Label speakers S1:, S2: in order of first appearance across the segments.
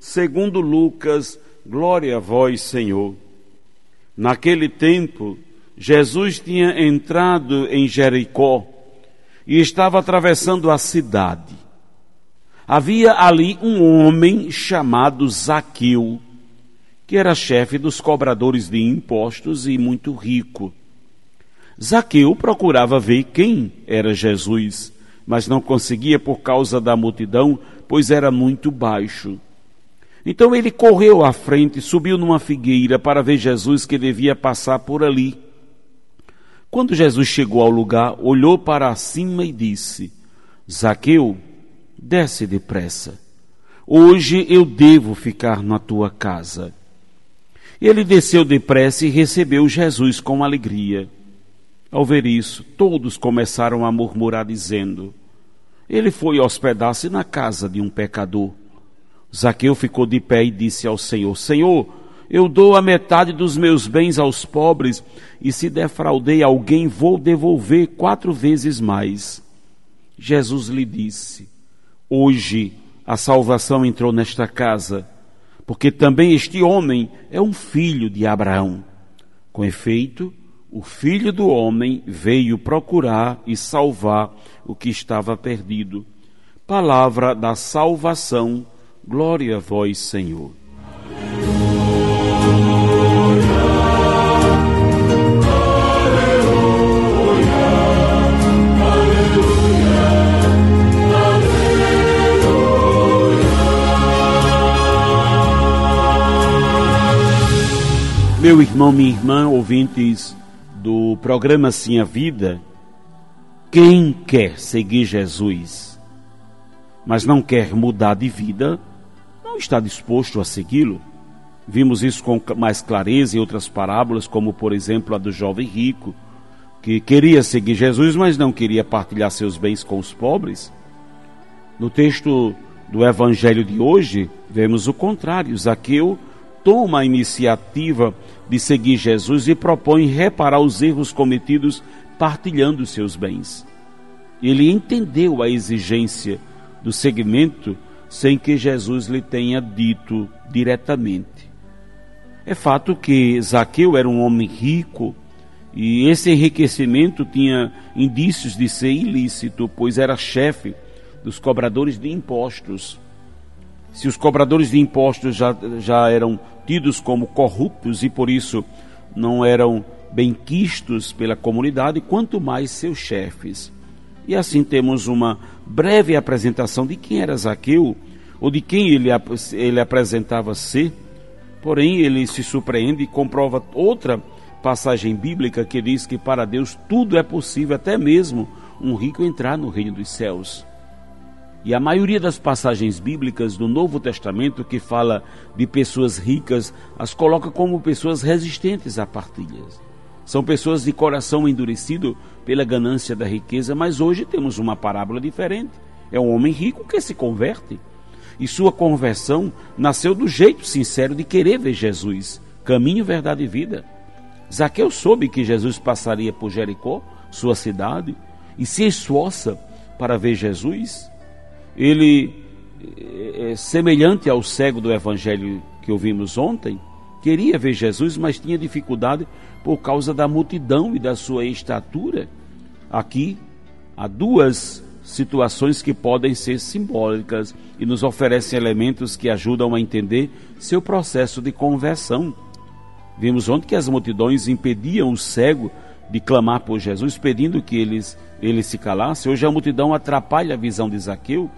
S1: segundo Lucas, glória a vós, Senhor. Naquele tempo, Jesus tinha entrado em Jericó e estava atravessando a cidade. Havia ali um homem chamado Zaqueu, que era chefe dos cobradores de impostos e muito rico. Zaqueu procurava ver quem era Jesus, mas não conseguia por causa da multidão, pois era muito baixo. Então ele correu à frente, subiu numa figueira para ver Jesus que devia passar por ali. Quando Jesus chegou ao lugar, olhou para cima e disse: Zaqueu, desce depressa. Hoje eu devo ficar na tua casa. Ele desceu depressa e recebeu Jesus com alegria. Ao ver isso, todos começaram a murmurar, dizendo: Ele foi hospedar-se na casa de um pecador. Zaqueu ficou de pé e disse ao Senhor: Senhor, eu dou a metade dos meus bens aos pobres, e se defraudei alguém, vou devolver quatro vezes mais. Jesus lhe disse: Hoje a salvação entrou nesta casa, porque também este homem é um filho de Abraão. Com efeito, o Filho do Homem veio procurar e salvar o que estava perdido. Palavra da salvação, glória a vós, Senhor. Meu irmão, minha irmã, ouvintes do programa Sim a Vida, quem quer seguir Jesus, mas não quer mudar de vida, está disposto a segui-lo. Vimos isso com mais clareza em outras parábolas, como por exemplo a do jovem rico, que queria seguir Jesus, mas não queria partilhar seus bens com os pobres. No texto do Evangelho de hoje, vemos o contrário. Zaqueu toma a iniciativa de seguir Jesus e propõe reparar os erros cometidos partilhando seus bens. Ele entendeu a exigência do segmento sem que Jesus lhe tenha dito diretamente. É fato que Zaqueu era um homem rico e esse enriquecimento tinha indícios de ser ilícito, pois era chefe dos cobradores de impostos. Se os cobradores de impostos já, já eram tidos como corruptos e por isso não eram bem quistos pela comunidade, quanto mais seus chefes. E assim temos uma breve apresentação de quem era Zaqueu, ou de quem ele, ele apresentava ser, porém ele se surpreende e comprova outra passagem bíblica que diz que para Deus tudo é possível, até mesmo um rico entrar no reino dos céus. E a maioria das passagens bíblicas do Novo Testamento que fala de pessoas ricas as coloca como pessoas resistentes a partilhas. São pessoas de coração endurecido pela ganância da riqueza, mas hoje temos uma parábola diferente. É um homem rico que se converte. E sua conversão nasceu do jeito sincero de querer ver Jesus, caminho, verdade e vida. Zaqueu soube que Jesus passaria por Jericó, sua cidade, e se esforça para ver Jesus ele é, semelhante ao cego do evangelho que ouvimos ontem, queria ver Jesus, mas tinha dificuldade por causa da multidão e da sua estatura. Aqui há duas situações que podem ser simbólicas e nos oferecem elementos que ajudam a entender seu processo de conversão. Vimos ontem que as multidões impediam o cego de clamar por Jesus, pedindo que eles, ele se calasse. Hoje a multidão atrapalha a visão de Zaqueu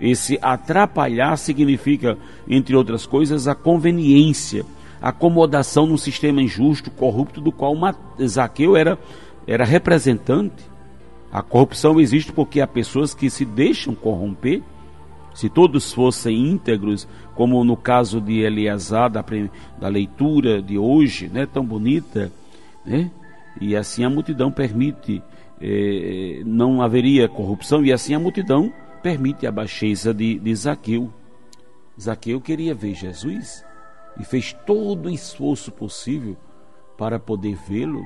S1: esse atrapalhar significa, entre outras coisas, a conveniência, acomodação num sistema injusto, corrupto, do qual Zaqueu era, era representante. A corrupção existe porque há pessoas que se deixam corromper, Se todos fossem íntegros, como no caso de Eleazar, da, da leitura de hoje, né, tão bonita, né? e assim a multidão permite, eh, não haveria corrupção, e assim a multidão permite a baixeza de, de Zaqueu. Zaqueu queria ver Jesus e fez todo o esforço possível para poder vê-lo.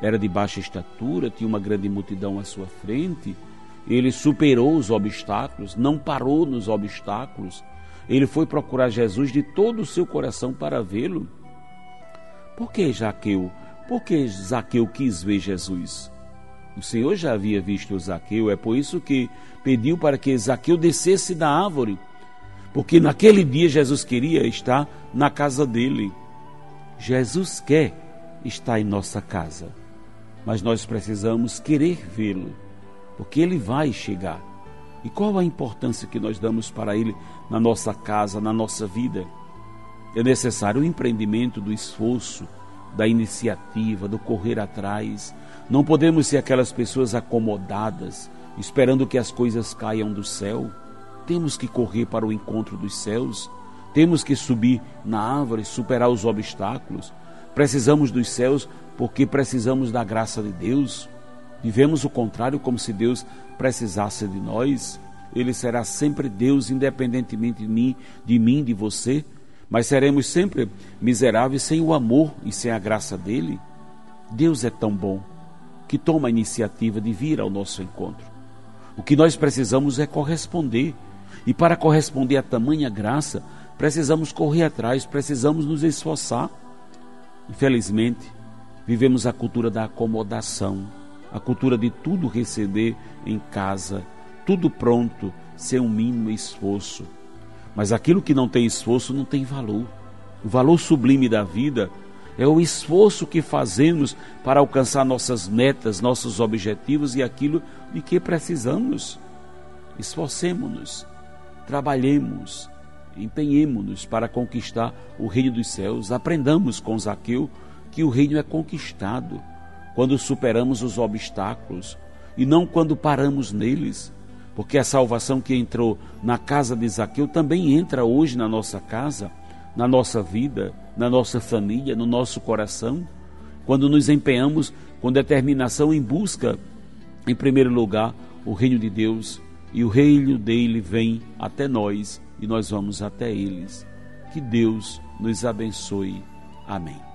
S1: Era de baixa estatura, tinha uma grande multidão à sua frente. Ele superou os obstáculos, não parou nos obstáculos. Ele foi procurar Jesus de todo o seu coração para vê-lo. Por que Zaqueu? Por que Zaqueu quis ver Jesus? O Senhor já havia visto Zaqueu, é por isso que pediu para que Zaqueu descesse da árvore, porque naquele dia Jesus queria estar na casa dele. Jesus quer estar em nossa casa, mas nós precisamos querer vê-lo, porque ele vai chegar. E qual a importância que nós damos para ele na nossa casa, na nossa vida? É necessário o empreendimento do esforço, da iniciativa, do correr atrás, não podemos ser aquelas pessoas acomodadas, esperando que as coisas caiam do céu. Temos que correr para o encontro dos céus. Temos que subir na árvore, superar os obstáculos. Precisamos dos céus porque precisamos da graça de Deus. Vivemos o contrário como se Deus precisasse de nós. Ele será sempre Deus, independentemente de mim, de mim, de você. Mas seremos sempre miseráveis sem o amor e sem a graça dele. Deus é tão bom que toma a iniciativa de vir ao nosso encontro. O que nós precisamos é corresponder. E para corresponder a tamanha graça, precisamos correr atrás, precisamos nos esforçar. Infelizmente, vivemos a cultura da acomodação, a cultura de tudo receber em casa, tudo pronto, sem um mínimo esforço. Mas aquilo que não tem esforço não tem valor. O valor sublime da vida é o esforço que fazemos para alcançar nossas metas, nossos objetivos e aquilo de que precisamos. Esforcemos-nos, trabalhemos, empenhemos-nos para conquistar o reino dos céus. Aprendamos com Zaqueu que o reino é conquistado quando superamos os obstáculos e não quando paramos neles. Porque a salvação que entrou na casa de Zaqueu também entra hoje na nossa casa na nossa vida, na nossa família, no nosso coração, quando nos empenhamos com determinação em busca, em primeiro lugar, o reino de Deus e o reino dele vem até nós e nós vamos até eles. Que Deus nos abençoe. Amém.